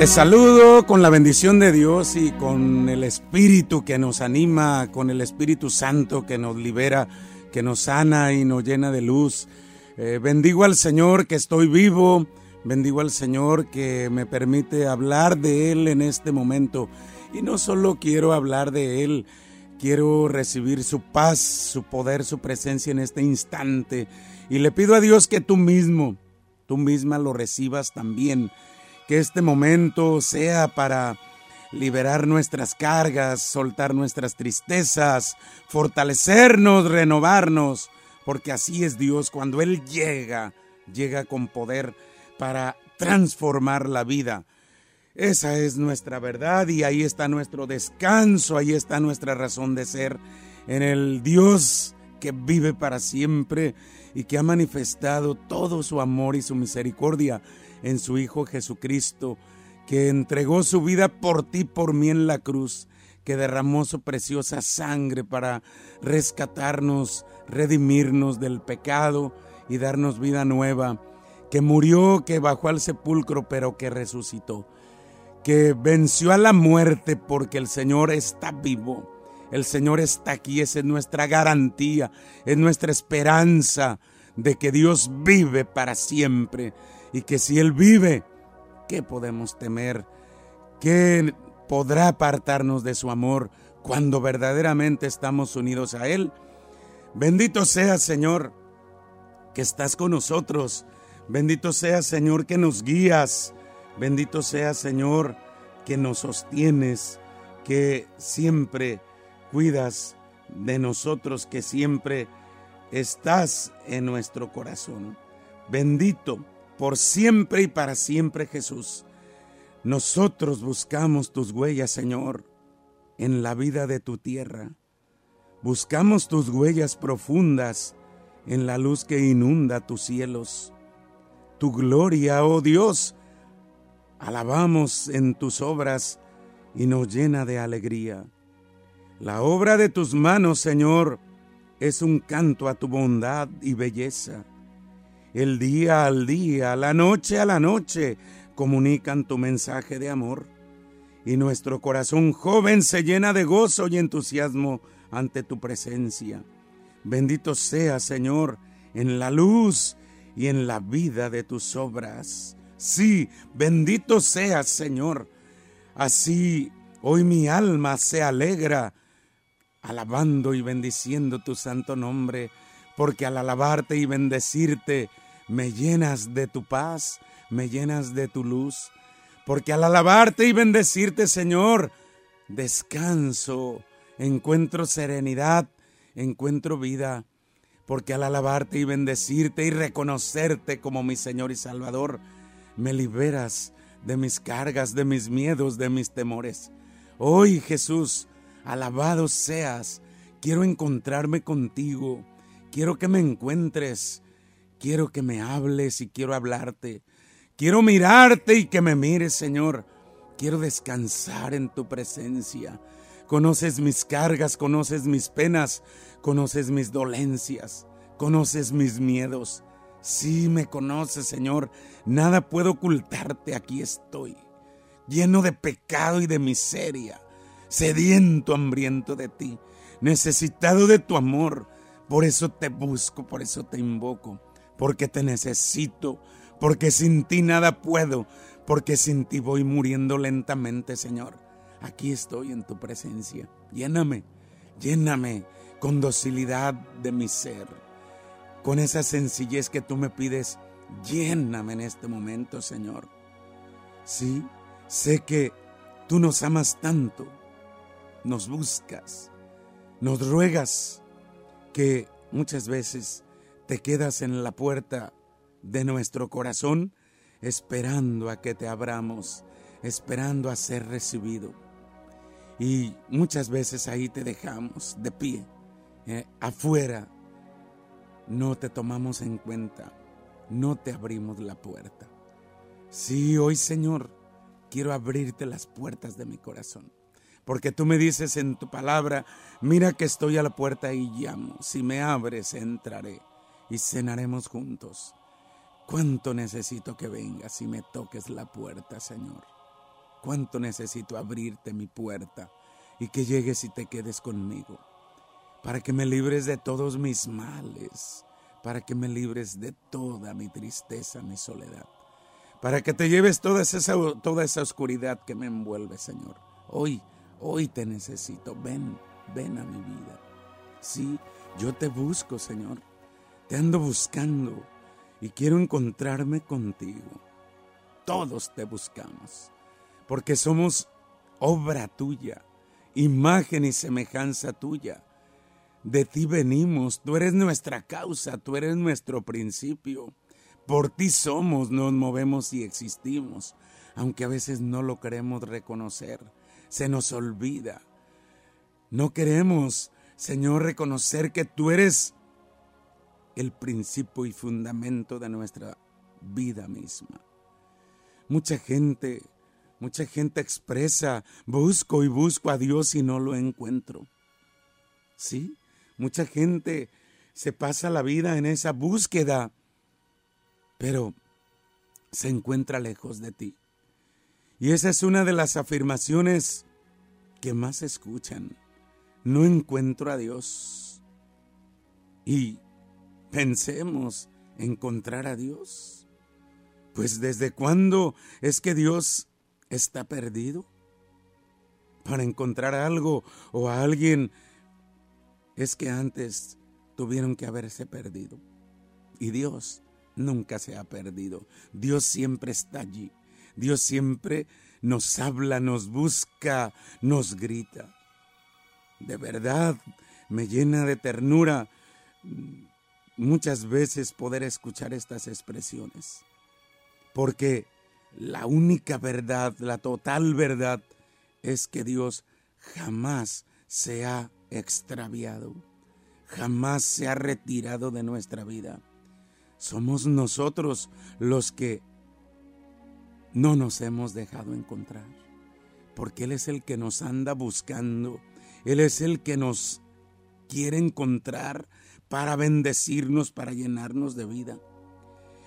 Te saludo con la bendición de Dios y con el Espíritu que nos anima, con el Espíritu Santo que nos libera, que nos sana y nos llena de luz. Eh, bendigo al Señor que estoy vivo, bendigo al Señor que me permite hablar de Él en este momento. Y no solo quiero hablar de Él, quiero recibir su paz, su poder, su presencia en este instante. Y le pido a Dios que tú mismo, tú misma lo recibas también que este momento sea para liberar nuestras cargas, soltar nuestras tristezas, fortalecernos, renovarnos, porque así es Dios cuando Él llega, llega con poder para transformar la vida. Esa es nuestra verdad y ahí está nuestro descanso, ahí está nuestra razón de ser en el Dios que vive para siempre y que ha manifestado todo su amor y su misericordia en su Hijo Jesucristo, que entregó su vida por ti, por mí en la cruz, que derramó su preciosa sangre para rescatarnos, redimirnos del pecado y darnos vida nueva, que murió, que bajó al sepulcro, pero que resucitó, que venció a la muerte porque el Señor está vivo. El Señor está aquí, esa es nuestra garantía, es nuestra esperanza de que Dios vive para siempre y que si Él vive, ¿qué podemos temer? ¿Qué podrá apartarnos de su amor cuando verdaderamente estamos unidos a Él? Bendito sea Señor que estás con nosotros. Bendito sea Señor que nos guías. Bendito sea Señor que nos sostienes, que siempre cuidas de nosotros, que siempre estás en nuestro corazón. Bendito por siempre y para siempre, Jesús. Nosotros buscamos tus huellas, Señor, en la vida de tu tierra. Buscamos tus huellas profundas en la luz que inunda tus cielos. Tu gloria, oh Dios, alabamos en tus obras y nos llena de alegría. La obra de tus manos, Señor, es un canto a tu bondad y belleza el día al día, la noche a la noche, comunican tu mensaje de amor. Y nuestro corazón joven se llena de gozo y entusiasmo ante tu presencia. Bendito sea, Señor, en la luz y en la vida de tus obras. Sí, bendito sea, Señor. Así hoy mi alma se alegra, alabando y bendiciendo tu santo nombre, porque al alabarte y bendecirte, me llenas de tu paz, me llenas de tu luz, porque al alabarte y bendecirte, Señor, descanso, encuentro serenidad, encuentro vida, porque al alabarte y bendecirte y reconocerte como mi Señor y Salvador, me liberas de mis cargas, de mis miedos, de mis temores. Hoy, Jesús, alabado seas, quiero encontrarme contigo, quiero que me encuentres, Quiero que me hables y quiero hablarte. Quiero mirarte y que me mires, Señor. Quiero descansar en tu presencia. Conoces mis cargas, conoces mis penas, conoces mis dolencias, conoces mis miedos. Sí me conoces, Señor. Nada puedo ocultarte. Aquí estoy, lleno de pecado y de miseria, sediento, hambriento de ti, necesitado de tu amor. Por eso te busco, por eso te invoco porque te necesito, porque sin ti nada puedo, porque sin ti voy muriendo lentamente, Señor. Aquí estoy en tu presencia. Lléname, lléname con docilidad de mi ser, con esa sencillez que tú me pides. Lléname en este momento, Señor. Sí, sé que tú nos amas tanto, nos buscas, nos ruegas muchas veces te quedas en la puerta de nuestro corazón esperando a que te abramos, esperando a ser recibido. Y muchas veces ahí te dejamos de pie, eh, afuera. No te tomamos en cuenta, no te abrimos la puerta. Sí, hoy Señor, quiero abrirte las puertas de mi corazón. Porque tú me dices en tu palabra, mira que estoy a la puerta y llamo. Si me abres, entraré y cenaremos juntos. Cuánto necesito que vengas y me toques la puerta, Señor. cuánto necesito abrirte mi puerta y que llegues y te quedes conmigo, para que me libres de todos mis males, para que me libres de toda mi tristeza, mi soledad, para que te lleves toda esa, toda esa oscuridad que me envuelve, Señor. Hoy, hoy te necesito, ven, ven a mi vida. Sí, yo te busco, Señor, te ando buscando y quiero encontrarme contigo. Todos te buscamos, porque somos obra tuya imagen y semejanza tuya. De ti venimos, tú eres nuestra causa, tú eres nuestro principio. Por ti somos, nos movemos y existimos, aunque a veces no lo queremos reconocer, se nos olvida. No queremos, Señor, reconocer que tú eres el principio y fundamento de nuestra vida misma. Mucha gente Mucha gente expresa, busco y busco a Dios y no lo encuentro. Sí, mucha gente se pasa la vida en esa búsqueda, pero se encuentra lejos de ti. Y esa es una de las afirmaciones que más escuchan. No encuentro a Dios. Y pensemos encontrar a Dios. Pues desde cuándo es que Dios está perdido. Para encontrar algo o a alguien es que antes tuvieron que haberse perdido. Y Dios nunca se ha perdido. Dios siempre está allí. Dios siempre nos habla, nos busca, nos grita. De verdad, me llena de ternura muchas veces poder escuchar estas expresiones. Porque la única verdad, la total verdad, es que Dios jamás se ha extraviado, jamás se ha retirado de nuestra vida. Somos nosotros los que no nos hemos dejado encontrar, porque Él es el que nos anda buscando, Él es el que nos quiere encontrar para bendecirnos, para llenarnos de vida.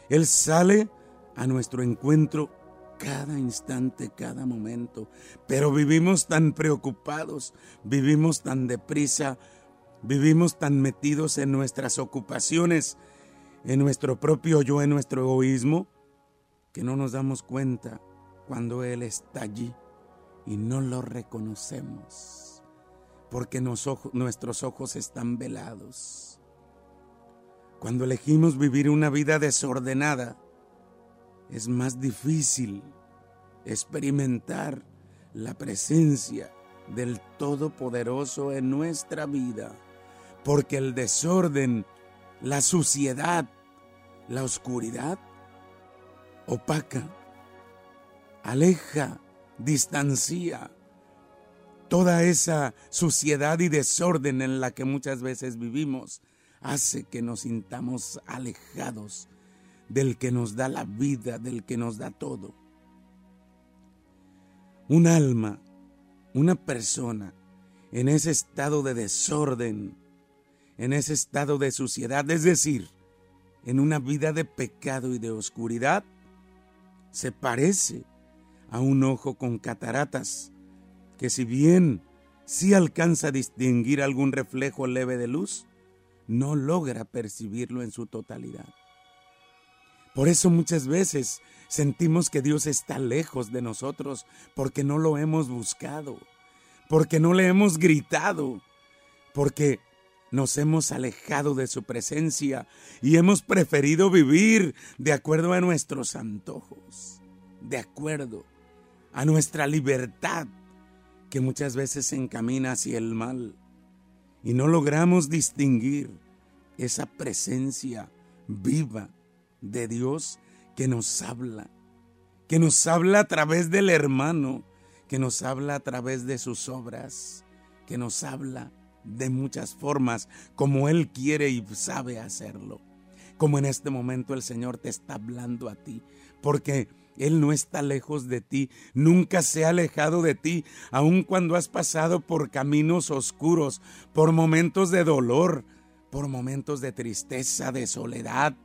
Él sale a nuestro encuentro cada instante, cada momento. Pero vivimos tan preocupados, vivimos tan deprisa, vivimos tan metidos en nuestras ocupaciones, en nuestro propio yo, en nuestro egoísmo, que no nos damos cuenta cuando Él está allí y no lo reconocemos, porque nuestros ojos están velados. Cuando elegimos vivir una vida desordenada, es más difícil experimentar la presencia del Todopoderoso en nuestra vida, porque el desorden, la suciedad, la oscuridad opaca, aleja, distancia toda esa suciedad y desorden en la que muchas veces vivimos hace que nos sintamos alejados del que nos da la vida, del que nos da todo. Un alma, una persona en ese estado de desorden, en ese estado de suciedad, es decir, en una vida de pecado y de oscuridad, se parece a un ojo con cataratas, que si bien sí alcanza a distinguir algún reflejo leve de luz, no logra percibirlo en su totalidad. Por eso muchas veces sentimos que Dios está lejos de nosotros porque no lo hemos buscado, porque no le hemos gritado, porque nos hemos alejado de su presencia y hemos preferido vivir de acuerdo a nuestros antojos, de acuerdo a nuestra libertad que muchas veces se encamina hacia el mal. Y no logramos distinguir esa presencia viva de Dios que nos habla, que nos habla a través del hermano, que nos habla a través de sus obras, que nos habla de muchas formas como Él quiere y sabe hacerlo. Como en este momento el Señor te está hablando a ti, porque Él no está lejos de ti, nunca se ha alejado de ti, aun cuando has pasado por caminos oscuros, por momentos de dolor, por momentos de tristeza, de soledad,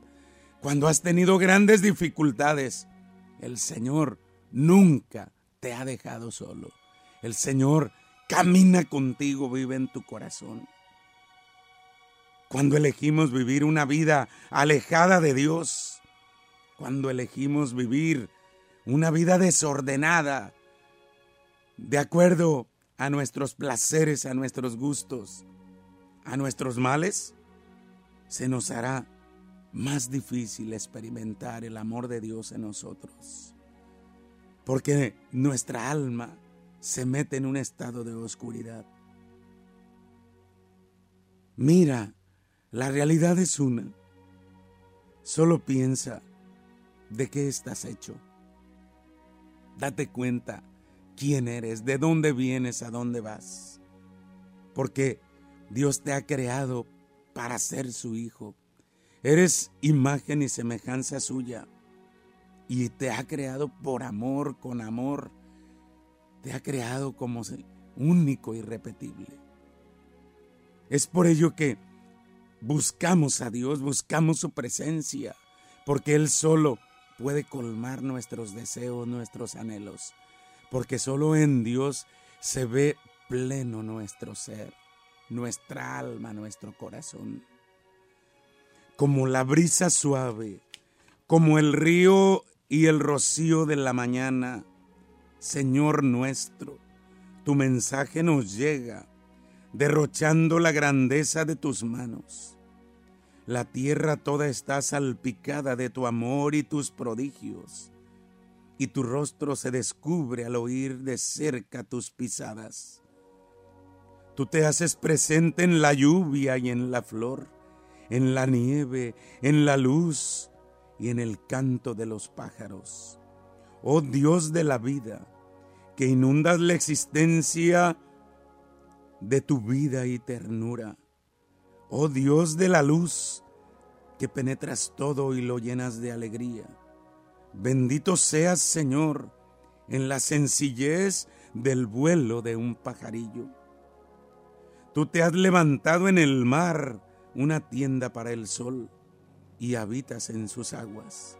cuando has tenido grandes dificultades, el Señor nunca te ha dejado solo. El Señor camina contigo, vive en tu corazón. Cuando elegimos vivir una vida alejada de Dios, cuando elegimos vivir una vida desordenada, de acuerdo a nuestros placeres, a nuestros gustos, a nuestros males, se nos hará más difícil experimentar el amor de Dios en nosotros. Porque nuestra alma se mete en un estado de oscuridad. Mira, la realidad es una. Solo piensa de qué estás hecho. Date cuenta quién eres, de dónde vienes, a dónde vas. Porque Dios te ha creado para ser su hijo. Eres imagen y semejanza suya. Y te ha creado por amor, con amor. Te ha creado como único y repetible. Es por ello que buscamos a Dios, buscamos su presencia, porque Él solo puede colmar nuestros deseos, nuestros anhelos, porque solo en Dios se ve pleno nuestro ser nuestra alma, nuestro corazón. Como la brisa suave, como el río y el rocío de la mañana, Señor nuestro, tu mensaje nos llega, derrochando la grandeza de tus manos. La tierra toda está salpicada de tu amor y tus prodigios, y tu rostro se descubre al oír de cerca tus pisadas. Tú te haces presente en la lluvia y en la flor, en la nieve, en la luz y en el canto de los pájaros. Oh Dios de la vida, que inundas la existencia de tu vida y ternura. Oh Dios de la luz, que penetras todo y lo llenas de alegría. Bendito seas, Señor, en la sencillez del vuelo de un pajarillo. Tú te has levantado en el mar una tienda para el sol y habitas en sus aguas.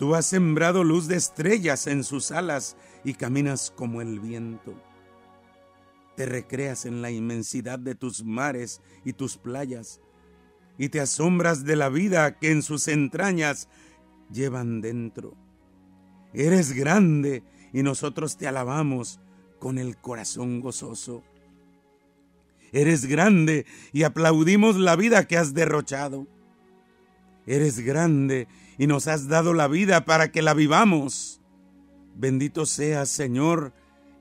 Tú has sembrado luz de estrellas en sus alas y caminas como el viento. Te recreas en la inmensidad de tus mares y tus playas y te asombras de la vida que en sus entrañas llevan dentro. Eres grande y nosotros te alabamos con el corazón gozoso. Eres grande y aplaudimos la vida que has derrochado. Eres grande y nos has dado la vida para que la vivamos. Bendito seas, Señor,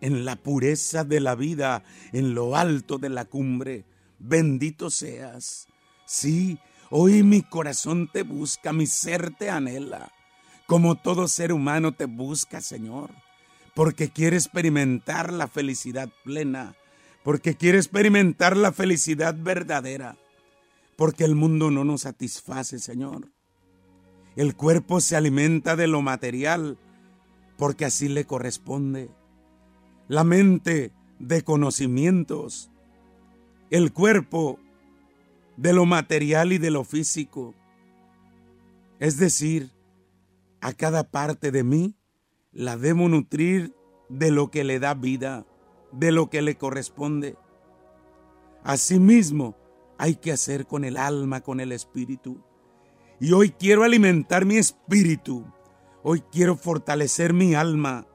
en la pureza de la vida, en lo alto de la cumbre. Bendito seas. Sí, hoy mi corazón te busca, mi ser te anhela, como todo ser humano te busca, Señor, porque quiere experimentar la felicidad plena porque quiere experimentar la felicidad verdadera, porque el mundo no nos satisface, Señor. El cuerpo se alimenta de lo material, porque así le corresponde. La mente de conocimientos, el cuerpo de lo material y de lo físico. Es decir, a cada parte de mí la debo nutrir de lo que le da vida de lo que le corresponde. Asimismo, hay que hacer con el alma, con el espíritu. Y hoy quiero alimentar mi espíritu. Hoy quiero fortalecer mi alma.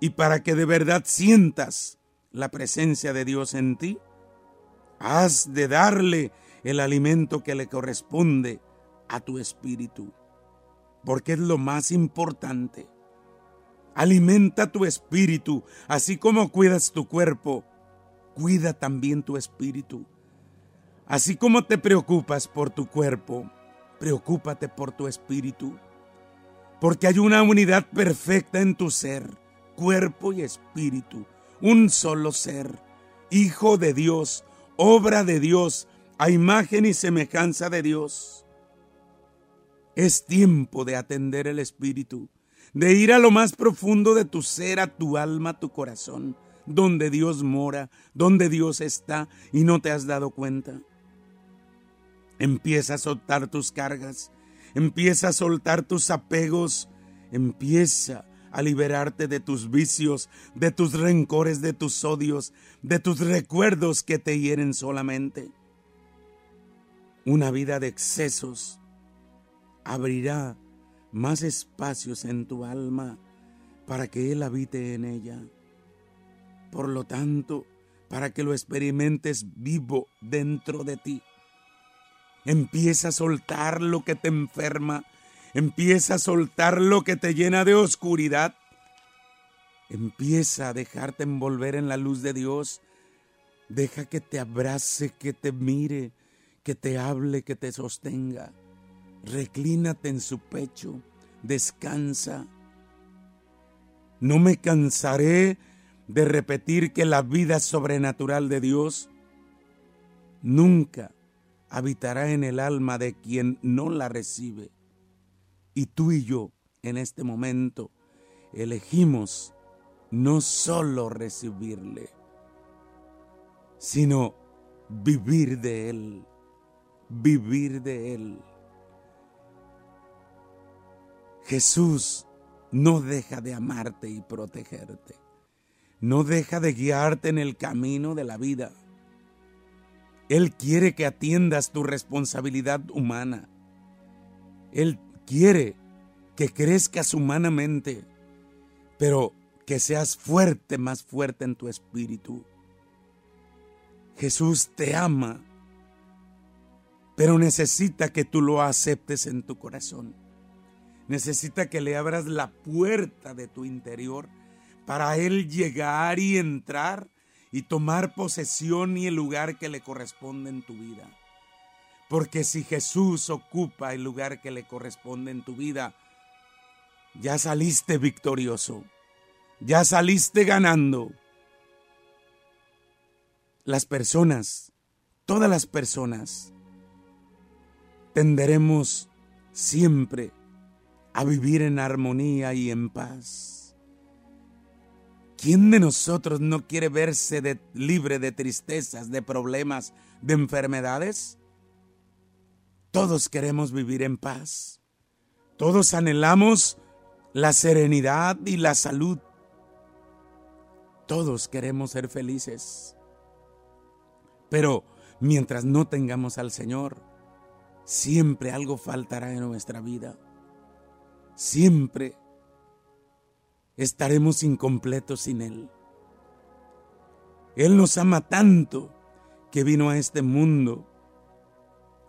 Y para que de verdad sientas la presencia de Dios en ti, has de darle el alimento que le corresponde a tu espíritu. Porque es lo más importante. Alimenta tu espíritu, así como cuidas tu cuerpo, cuida también tu espíritu. Así como te preocupas por tu cuerpo, preocúpate por tu espíritu, porque hay una unidad perfecta en tu ser, cuerpo y espíritu, un solo ser, hijo de Dios, obra de Dios, a imagen y semejanza de Dios. Es tiempo de atender el espíritu de ir a lo más profundo de tu ser, a tu alma, a tu corazón, donde Dios mora, donde Dios está y no te has dado cuenta. Empieza a soltar tus cargas, empieza a soltar tus apegos, empieza a liberarte de tus vicios, de tus rencores, de tus odios, de tus recuerdos que te hieren solamente. Una vida de excesos abrirá más espacios en tu alma para que Él habite en ella. Por lo tanto, para que lo experimentes vivo dentro de ti. Empieza a soltar lo que te enferma, Empieza a soltar lo que te llena de oscuridad. Empieza a dejarte envolver en la luz de Dios. Deja que te abrace, que te mire, que te hable, que te sostenga. Reclínate en su pecho. Descansa. No me cansaré de repetir que la vida sobrenatural de Dios nunca habitará en el alma de quien no la recibe. Y tú y yo en este momento elegimos no solo recibirle, sino vivir de Él, vivir de Él. Jesús no deja de amarte y protegerte, no deja de guiarte en el camino de la vida. Él quiere que atiendas tu responsabilidad humana. Él quiere que crezcas humanamente, pero que seas fuerte, más fuerte en tu espíritu. Jesús te ama, pero necesita que tú lo aceptes en tu corazón. Necesita que le abras la puerta de tu interior para Él llegar y entrar y tomar posesión y el lugar que le corresponde en tu vida. Porque si Jesús ocupa el lugar que le corresponde en tu vida, ya saliste victorioso, ya saliste ganando. Las personas, todas las personas, tenderemos siempre a vivir en armonía y en paz. ¿Quién de nosotros no quiere verse libre de tristezas, de problemas, de enfermedades? Todos queremos vivir en paz. Todos anhelamos la serenidad y la salud. Todos queremos ser felices. Pero mientras no tengamos al Señor, siempre algo faltará en nuestra vida. Siempre estaremos incompletos sin Él. Él nos ama tanto que vino a este mundo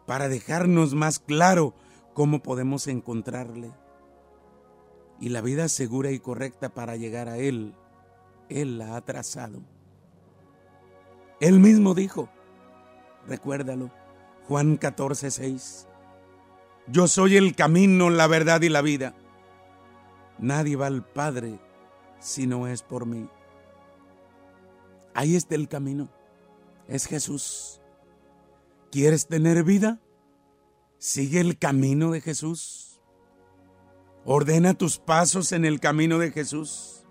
para dejarnos más claro cómo podemos encontrarle. Y la vida segura y correcta para llegar a Él, Él la ha trazado. Él mismo dijo, recuérdalo, Juan 14, 6, Yo soy el camino, la verdad y la vida. Nadie va al Padre si no es por mí. Ahí está el camino, es Jesús. ¿Quieres tener vida? Sigue el camino de Jesús. Ordena tus pasos en el camino de Jesús.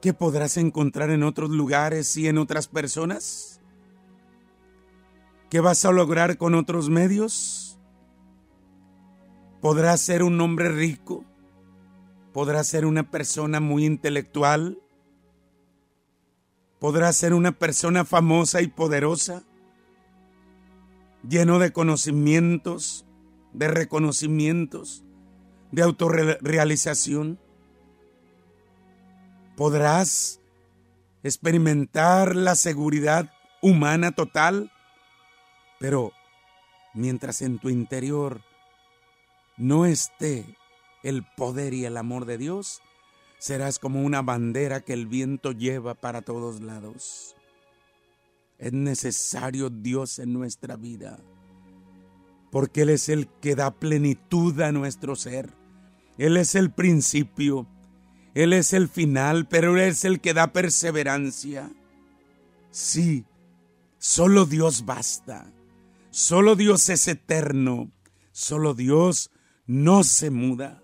¿Qué podrás encontrar en otros lugares y en otras personas? ¿Qué vas a lograr con otros medios? ¿Podrás ser un hombre rico? ¿Podrás ser una persona muy intelectual? podrás ser una persona famosa y poderosa, lleno de conocimientos, de reconocimientos, de autorrealización. Podrás experimentar la seguridad humana total, pero mientras en tu interior no esté el poder y el amor de Dios, serás como una bandera que el viento lleva para todos lados. Es necesario Dios en nuestra vida, porque Él es el que da plenitud a nuestro ser. Él es el principio, Él es el final, pero Él es el que da perseverancia. Sí, solo Dios basta, solo Dios es eterno, solo Dios no se muda.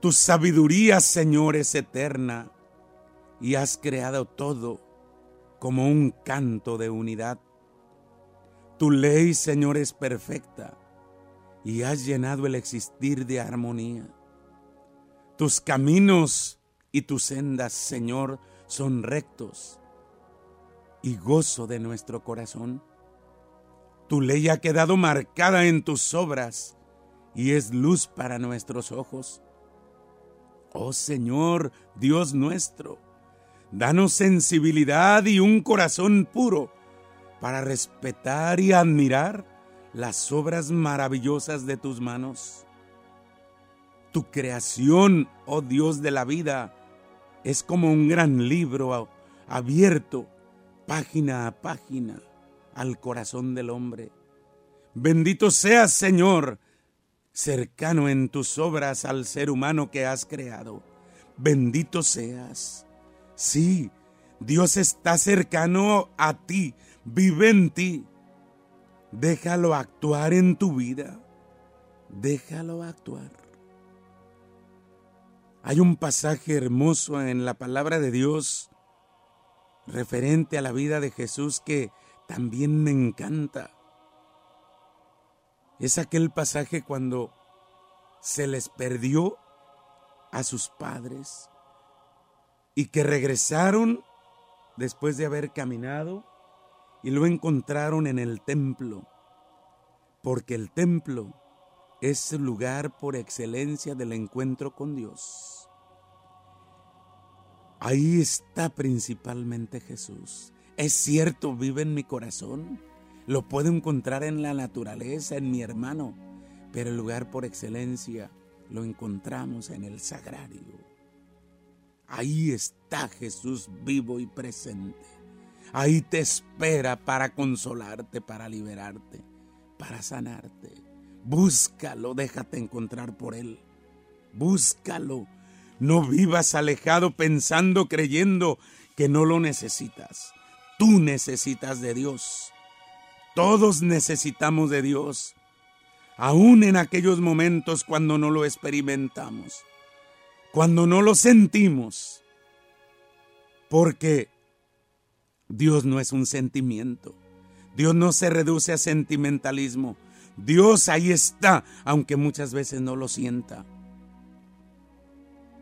Tu sabiduría, Señor, es eterna y has creado todo como un canto de unidad. Tu ley, Señor, es perfecta y has llenado el existir de armonía. Tus caminos y tus sendas, Señor, son rectos y gozo de nuestro corazón. Tu ley ha quedado marcada en tus obras y es luz para nuestros ojos. Oh Señor, Dios nuestro, danos sensibilidad y un corazón puro para respetar y admirar las obras maravillosas de tus manos. Tu creación, oh Dios de la vida, es como un gran libro abierto, página a página, al corazón del hombre. Bendito seas, Señor, cercano en tus obras al ser humano que has creado. Bendito seas. Sí, Dios está cercano a ti, vive en ti. Déjalo actuar en tu vida. Déjalo actuar. Hay un pasaje hermoso en la palabra de Dios referente a la vida de Jesús que también me encanta. Es aquel pasaje cuando se les perdió a sus padres y que regresaron después de haber caminado y lo encontraron en el templo, porque el templo es el lugar por excelencia del encuentro con Dios. Ahí está principalmente Jesús. Es cierto, vive en mi corazón. Lo puedo encontrar en la naturaleza, en mi hermano, pero el lugar por excelencia lo encontramos en el sagrario. Ahí está Jesús vivo y presente. Ahí te espera para consolarte, para liberarte, para sanarte. Búscalo, déjate encontrar por Él. Búscalo. No vivas alejado pensando, creyendo que no lo necesitas. Tú necesitas de Dios. Todos necesitamos de Dios, aún en aquellos momentos cuando no lo experimentamos, cuando no lo sentimos, porque Dios no es un sentimiento, Dios no se reduce a sentimentalismo, Dios ahí está, aunque muchas veces no lo sienta.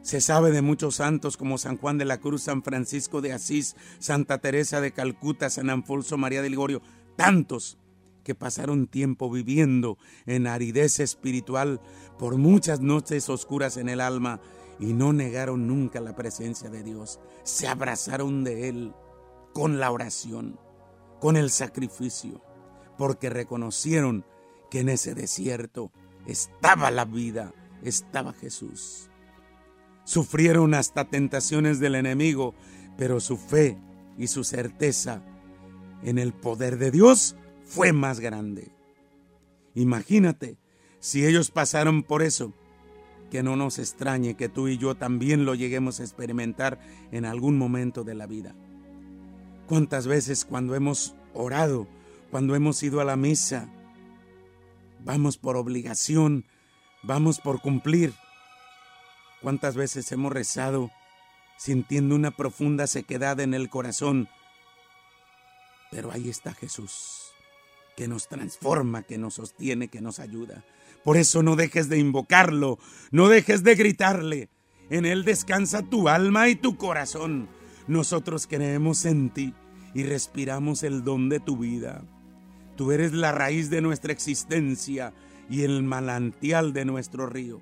Se sabe de muchos santos como San Juan de la Cruz, San Francisco de Asís, Santa Teresa de Calcuta, San Anfolso María de Ligorio, tantos que pasaron tiempo viviendo en aridez espiritual por muchas noches oscuras en el alma y no negaron nunca la presencia de Dios. Se abrazaron de Él con la oración, con el sacrificio, porque reconocieron que en ese desierto estaba la vida, estaba Jesús. Sufrieron hasta tentaciones del enemigo, pero su fe y su certeza en el poder de Dios fue más grande. Imagínate, si ellos pasaron por eso, que no nos extrañe que tú y yo también lo lleguemos a experimentar en algún momento de la vida. ¿Cuántas veces cuando hemos orado, cuando hemos ido a la misa, vamos por obligación, vamos por cumplir? ¿Cuántas veces hemos rezado sintiendo una profunda sequedad en el corazón pero ahí está Jesús, que nos transforma, que nos sostiene, que nos ayuda. Por eso no dejes de invocarlo, no dejes de gritarle. En Él descansa tu alma y tu corazón. Nosotros creemos en ti y respiramos el don de tu vida. Tú eres la raíz de nuestra existencia y el manantial de nuestro río.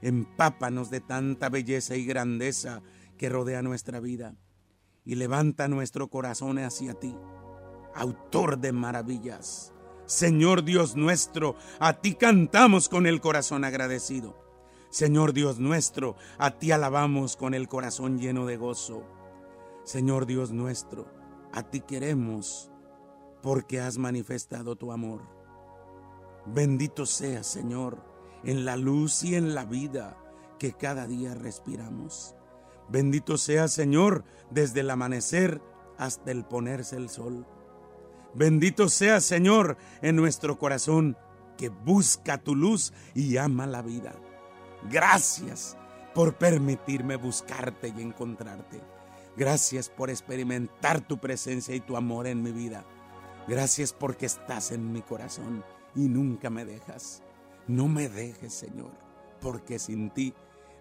Empápanos de tanta belleza y grandeza que rodea nuestra vida y levanta nuestro corazón hacia ti autor de maravillas. Señor Dios nuestro, a ti cantamos con el corazón agradecido. Señor Dios nuestro, a ti alabamos con el corazón lleno de gozo. Señor Dios nuestro, a ti queremos porque has manifestado tu amor. Bendito sea, Señor, en la luz y en la vida que cada día respiramos. Bendito sea, Señor, desde el amanecer hasta el ponerse el sol. Bendito sea Señor en nuestro corazón que busca tu luz y ama la vida. Gracias por permitirme buscarte y encontrarte. Gracias por experimentar tu presencia y tu amor en mi vida. Gracias porque estás en mi corazón y nunca me dejas. No me dejes, Señor, porque sin ti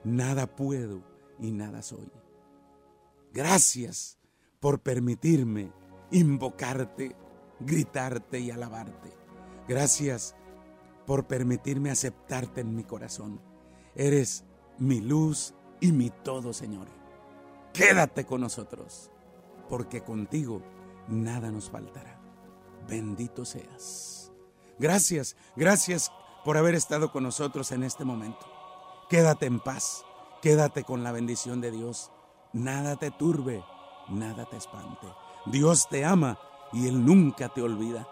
nada puedo y nada soy. Gracias por permitirme invocarte, gritarte y alabarte. Gracias por permitirme aceptarte en mi corazón. Eres mi luz y mi todo, Señor. Quédate con nosotros, porque contigo nada nos faltará. Bendito seas. Gracias, gracias por haber estado con nosotros en este momento. Quédate en paz, quédate con la bendición de Dios. Nada te turbe, nada te espante. Dios te ama y Él nunca te olvida.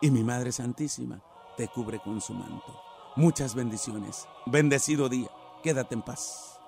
Y mi Madre Santísima te cubre con su manto. Muchas bendiciones. Bendecido día. Quédate en paz.